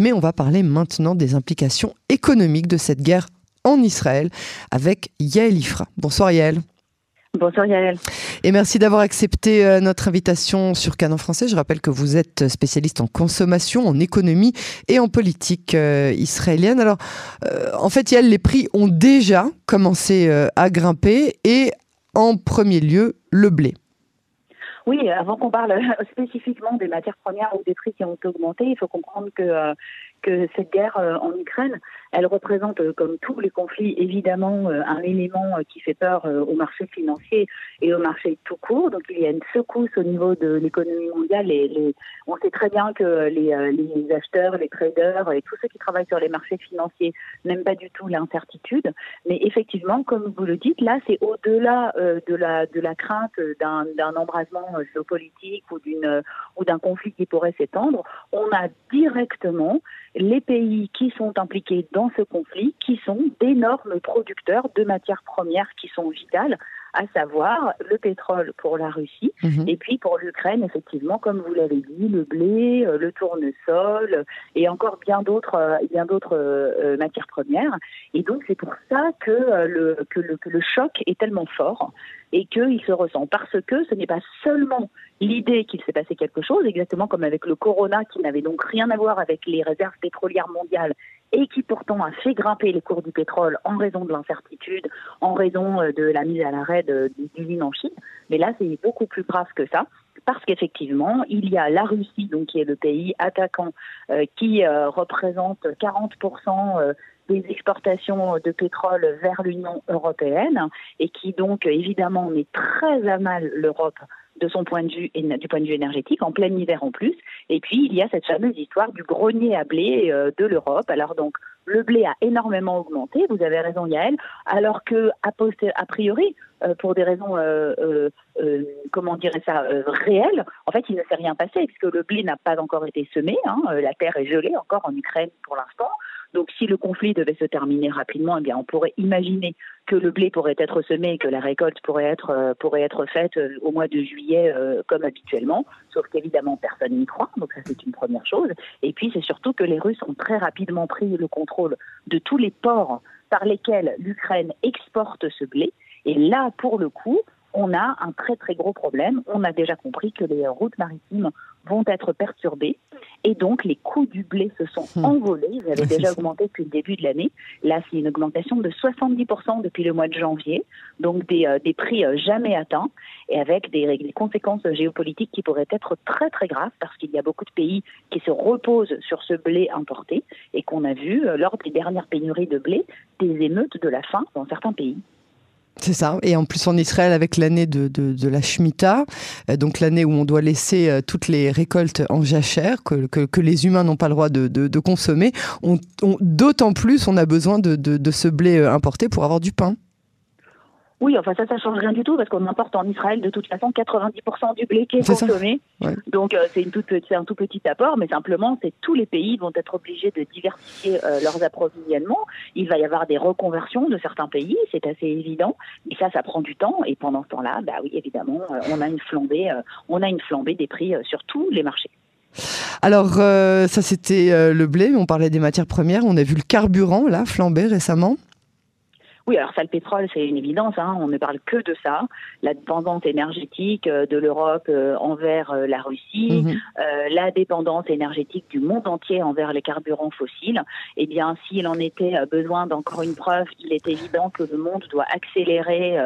Mais on va parler maintenant des implications économiques de cette guerre en Israël avec Yael Ifra. Bonsoir Yael. Bonsoir Yael. Et merci d'avoir accepté euh, notre invitation sur Canon Français. Je rappelle que vous êtes spécialiste en consommation, en économie et en politique euh, israélienne. Alors, euh, en fait, Yael, les prix ont déjà commencé à grimper et en premier lieu, le blé. Oui, avant qu'on parle spécifiquement des matières premières ou des prix qui ont augmenté, il faut comprendre que, que cette guerre en Ukraine, elle représente, euh, comme tous les conflits, évidemment euh, un élément euh, qui fait peur au marché financier et au marché tout court. Donc il y a une secousse au niveau de l'économie mondiale. Et on sait très bien que les, acheteurs, les traders et tous ceux qui travaillent sur les marchés financiers n'aiment pas du tout l'incertitude. Mais effectivement, comme vous le dites, là, c'est au-delà de, la, crainte d'un embrasement géopolitique ou ou d'un conflit qui pourrait s'étendre. On a directement les pays qui sont impliqués dans ce conflit, qui sont d'énormes producteurs de matières premières qui sont vitales à savoir le pétrole pour la Russie mhm. et puis pour l'Ukraine, effectivement, comme vous l'avez dit, le blé, euh, le tournesol et encore bien d'autres euh, bien d'autres euh, matières premières. Et donc c'est pour ça que le, que le, que le choc est tellement fort et qu'il se ressent parce que ce n'est pas seulement l'idée qu'il s'est passé quelque chose, exactement comme avec le corona qui n'avait donc rien à voir avec les réserves pétrolières mondiales et qui pourtant a fait grimper les cours du pétrole en raison de l'incertitude, en raison de la mise à l'arrêt d'usines en Chine. Mais là, c'est beaucoup plus grave que ça parce qu'effectivement, il y a la Russie, donc qui est le pays attaquant, euh, qui euh, représente 40% euh, des exportations de pétrole vers l'Union européenne et qui donc évidemment met très à mal l'Europe de son point de vue du point de vue énergétique en plein hiver en plus. Et puis il y a cette fameuse histoire du grenier à blé de l'Europe. Alors donc le blé a énormément augmenté, vous avez raison Yael, alors que a, priori, euh, pour des raisons, euh, euh, comment dirait ça, réelles, en fait, il ne s'est rien passé puisque le blé n'a pas encore été semé, hein, la terre est gelée encore en Ukraine pour l'instant. Donc si le conflit devait se terminer rapidement, eh on pourrait imaginer que le blé pourrait être semé et que la récolte pourrait être euh, faite euh, au mois de juillet euh, comme habituellement, sauf qu'évidemment personne n'y croit, donc ça c'est une première chose. Et puis c'est surtout que les Russes ont très rapidement pris le contrôle de tous les ports par lesquels l'Ukraine exporte ce blé. Et là, pour le coup, on a un très très gros problème. On a déjà compris que les routes maritimes vont être perturbées et donc les coûts du blé se sont hmm. envolés. Ils avaient déjà augmenté depuis le début de l'année. Là, c'est une augmentation de 70% depuis le mois de janvier, donc des, euh, des prix euh, jamais atteints et avec des, des, conséquences géopolitiques qui pourraient être très très graves parce qu'il y a beaucoup de pays qui se reposent sur ce blé importé et qu'on a vu euh, lors des dernières pénuries de blé des émeutes de la faim dans certains pays. C'est ça. Et en plus en Israël avec l'année de, la Shemitah, euh, donc l'année où on doit laisser euh, toutes les récoltes en jachère, que, les humains n'ont pas le droit de, de consommer, d'autant plus on a besoin de, ce blé euh, importé pour avoir du pain. Oui, enfin ça, ça change rien du tout parce qu'on importe en Israël de toute façon 90% du blé qui est, consommé. Donc euh, c'est une toute un tout petit apport, mais simplement c'est tous les pays vont être obligés de diversifier euh, leurs approvisionnements. Il va y avoir des reconversions de certains pays, c'est assez évident. Et ça, ça prend du temps. Et pendant ce temps-là, bah oui, évidemment, euh, on a une flambée, on a une flambée des prix sur tous les marchés. Alors, ça c'était le blé, on parlait des matières premières, on a vu le carburant là flamber récemment. Oui, alors ça, le pétrole, c'est une évidence. Hein, on ne parle que de ça. La dépendance énergétique euh, de l'Europe euh, envers euh, la Russie, mhm. la dépendance énergétique du monde entier envers les carburants fossiles. Eh bien, s'il en était besoin d'encore une preuve, il est évident que le monde doit accélérer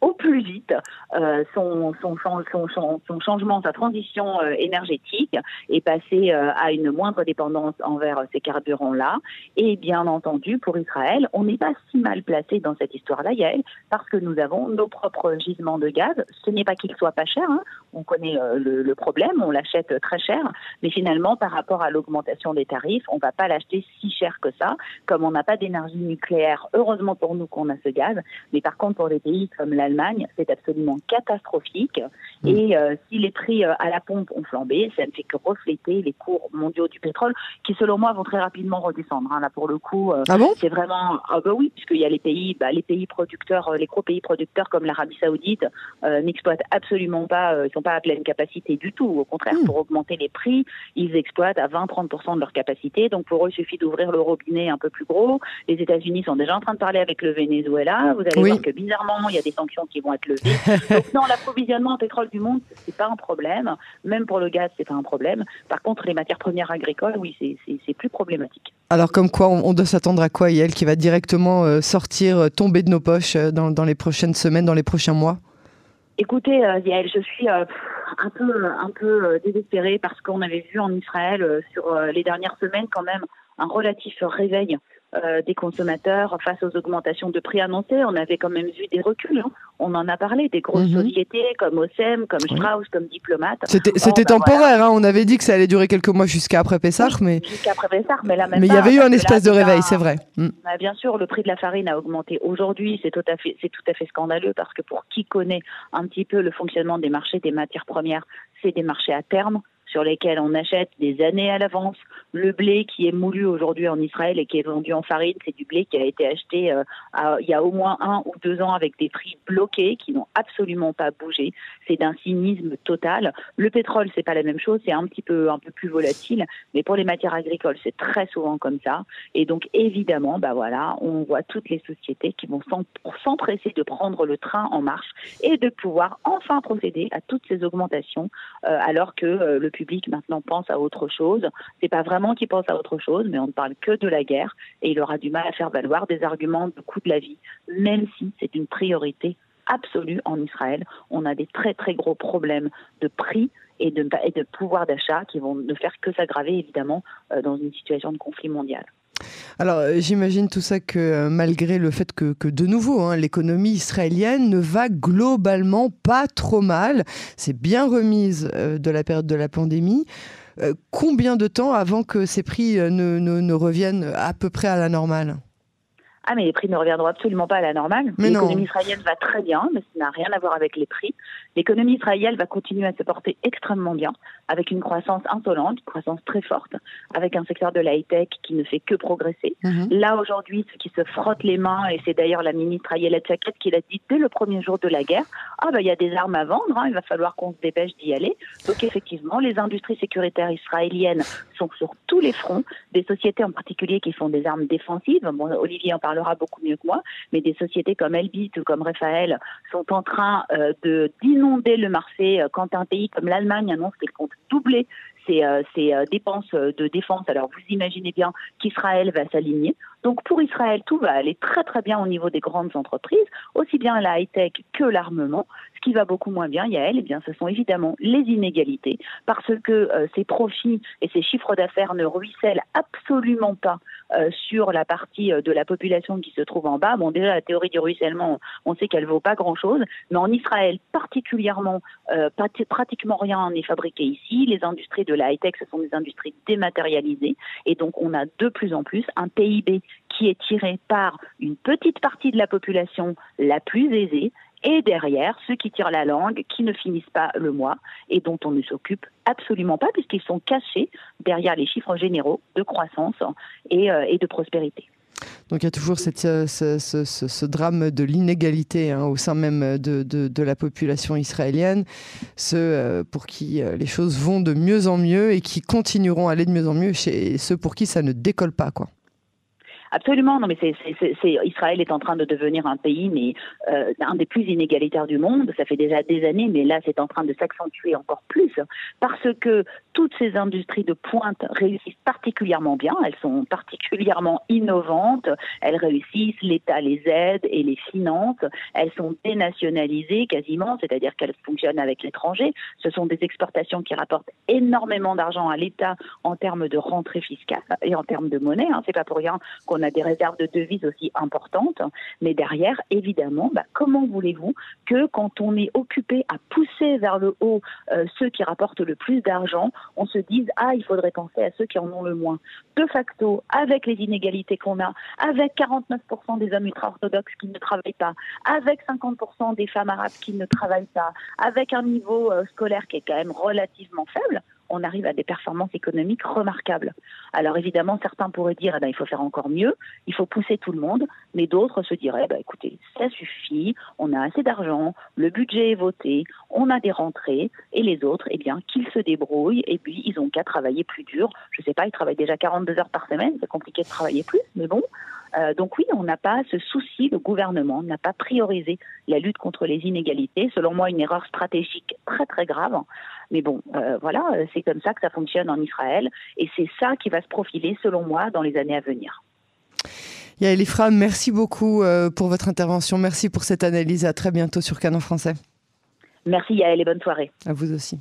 au plus vite euh, son, son, son, son, changement, sa transition euh, énergétique et passer euh, à une moindre dépendance envers ces carburants-là. Et bien entendu, pour Israël, on n'est pas si mal placé dans cette histoire-là, Yael, parce que nous avons nos propres gisements de gaz. Ce n'est pas qu'il soit pas cher, hein. on connaît le, le, problème, on l'achète très cher, mais finalement, par rapport à l'augmentation des tarifs, on ne va pas l'acheter si cher que ça, comme on n'a pas d'énergie nucléaire. Heureusement pour nous qu'on a ce gaz, mais par contre pour des pays comme la c'est absolument catastrophique. Mm. Et euh, si les prix euh, à la pompe ont flambé, ça ne fait que refléter les cours mondiaux du pétrole, qui selon moi vont très rapidement redescendre. Hein. Là, pour le coup, ah bon? c'est vraiment, ah bah oui, puisqu'il y a les pays, bah, les pays producteurs, les gros pays producteurs comme l'Arabie Saoudite n'exploitent absolument pas, ils sont pas à pleine capacité du tout. Au contraire, mm. pour augmenter les prix, ils exploitent à 20-30% de leur capacité. Donc pour eux, il suffit d'ouvrir le robinet un peu plus gros. Les États-Unis sont déjà en train de parler avec le Venezuela. Vous allez voir que bizarrement, il y a des sanctions qui vont être levées. Donc non, l'approvisionnement en pétrole du monde, c'est pas un problème. Même pour le gaz, c'est pas un problème. Par contre, les matières premières agricoles, oui, c'est plus problématique. Alors comme quoi, on, doit s'attendre à quoi, Yael, qui va directement euh, sortir, euh, tomber de nos poches euh, dans, les prochaines semaines, dans les prochains mois? Écoutez, Yael, je suis un peu, un peu désespérée parce qu'on avait vu en Israël sur les dernières semaines quand même un relatif réveil euh, des consommateurs face aux augmentations de prix annoncées. On avait quand même vu des reculs. Hein. On en a parlé, des grosses mhm. sociétés comme OSEM, comme Strauss, comme Diplomate. C'était oh, bah temporaire. Hein. On avait dit que ça allait durer quelques mois jusqu'à après Pessah, mais jusqu'à après Pessah, mais là Mais il y avait eu un espèce de réveil, c'est vrai. Mm. Bah, bien sûr, le prix de la farine a augmenté. Aujourd'hui, c'est tout à fait, c'est tout à fait scandaleux parce que pour qui connaît un petit peu le fonctionnement des marchés des matières premières, c'est des marchés à terme sur lesquels on achète des années à l'avance. Le blé qui est moulu aujourd'hui en Israël et qui est vendu en farine, c'est du blé qui a été acheté euh, il y a au moins un ou deux ans avec des prix bloqués qui n'ont absolument pas bougé. C'est d'un cynisme total. Le pétrole, c'est pas la même chose, c'est un petit peu un peu plus volatile, mais pour les matières agricoles, c'est très souvent comme ça. Et donc évidemment, bah voilà, on voit toutes les sociétés qui vont s'empresser de prendre le train en marche et de pouvoir enfin procéder à toutes ces augmentations, euh, alors que euh, le public maintenant pense à autre chose. C'est pas vraiment qu'il pense à autre chose, mais on ne parle que de la guerre et il aura du mal à faire valoir des arguments de coût de la vie, même si c'est une priorité absolue en Israël. On a des très très gros problèmes de prix et de, pouvoir d'achat qui vont ne faire que s'aggraver évidemment euh, dans une situation de conflit mondial. Alors euh, j'imagine tout ça que euh, malgré le fait que, de nouveau hein, l'économie israélienne ne va globalement pas trop mal, c'est bien remise euh, de la période de la pandémie. combien de temps avant que ces prix ne reviennent à peu près à la normale? Ah, mais les prix ne reviendront absolument pas à la normale. L'économie israélienne va très bien, mais ça n'a rien à voir avec les prix. L'économie israélienne va continuer à se porter extrêmement bien, avec une croissance insolente, une croissance très forte, avec un secteur de la high-tech qui ne fait que progresser. Mhm. Là, aujourd'hui, ceux qui se frottent les mains, et c'est d'ailleurs la ministre Ayelet Chaket qui l'a dit dès le premier jour de la guerre, ah ben il y a des armes à vendre, hein, il va falloir qu'on se dépêche d'y aller. Donc effectivement, les industries sécuritaires israéliennes sont sur tous les fronts, des sociétés en particulier qui font des armes défensives. Bon, Olivier en parle parlera beaucoup mieux que moi, mais des sociétés comme Elbit ou comme Raphaël sont en train euh, de d'inonder le marché euh, quand un pays comme l'Allemagne annonce qu'il compte doubler ses, euh, ses, dépenses de défense. Alors vous imaginez bien qu'Israël va s'aligner. Donc pour Israël, tout va aller très très bien au niveau des grandes entreprises, aussi bien la high-tech que l'armement. Ce qui va beaucoup moins bien, Yael, eh bien, ce sont évidemment les inégalités, parce que euh, ces profits et ces chiffres d'affaires ne ruissellent absolument pas euh, sur la partie euh, de la population qui se trouve en bas. Bon, déjà, la théorie du ruissellement, on sait qu'elle vaut pas grand-chose, mais en Israël, particulièrement, pratiquement rien n'est fabriqué ici. Les industries de la high-tech, ce sont des industries dématérialisées, et donc on a de plus en plus un PIB qui est tiré par une petite partie de la population la plus aisée et derrière ceux qui tirent la langue, qui ne finissent pas le mois et dont on ne s'occupe absolument pas puisqu'ils sont cachés derrière les chiffres généraux de croissance et, euh, de prospérité. Donc il y a toujours euh, ce, drame de l'inégalité hein, au sein même de, la population israélienne, ceux euh, pour qui les choses vont de mieux en mieux et qui continueront à aller de mieux en mieux chez ceux pour qui ça ne décolle pas. quoi. Absolument, non, mais c'est, Israël est en train de devenir un pays, mais euh, un des plus inégalitaires du monde. Ça fait déjà des années, mais là, c'est en train de s'accentuer encore plus parce que toutes ces industries de pointe réussissent particulièrement bien. Elles sont particulièrement innovantes. Elles réussissent. L'État les aide et les finance. Elles sont dénationalisées quasiment, c'est-à-dire qu'elles fonctionnent avec l'étranger. Ce sont des exportations qui rapportent énormément d'argent à l'État en termes de rentrée fiscale et en termes de monnaie. Hein. C'est pas pour rien qu'on on a des réserves de devises aussi importantes. Mais derrière, évidemment, bah, comment voulez-vous que quand on est occupé à pousser vers le haut euh, ceux qui rapportent le plus d'argent, on se dise ah il faudrait penser à ceux qui en ont le moins. De facto, avec les inégalités qu'on a, avec 49% des hommes ultra-orthodoxes qui ne travaillent pas, avec 50% des femmes arabes qui ne travaillent pas, avec un niveau euh, scolaire qui est quand même relativement faible, on arrive à des performances économiques remarquables. Alors évidemment, certains pourraient dire, eh ben, il faut faire encore mieux, il faut pousser tout le monde, mais d'autres se diraient, bah, écoutez, ça suffit, on a assez d'argent, le budget est voté, on a des rentrées, et les autres, eh bien, qu'ils se débrouillent, et puis ils ont qu'à travailler plus dur. Je ne sais pas, ils travaillent déjà 42 heures par semaine, c'est compliqué de travailler plus, mais bon. Euh, donc oui, on n'a pas ce souci, le gouvernement n'a pas priorisé la lutte contre les inégalités. Selon moi, une erreur stratégique très très grave. Mais bon, euh, voilà, c'est comme ça que ça fonctionne en Israël, et c'est ça qui va se profiler, selon moi, dans les années à venir. Yael Ifra, merci beaucoup euh, pour votre intervention. Merci pour cette analyse. À très bientôt sur Canon Français. Merci Yael et bonne soirée. À vous aussi.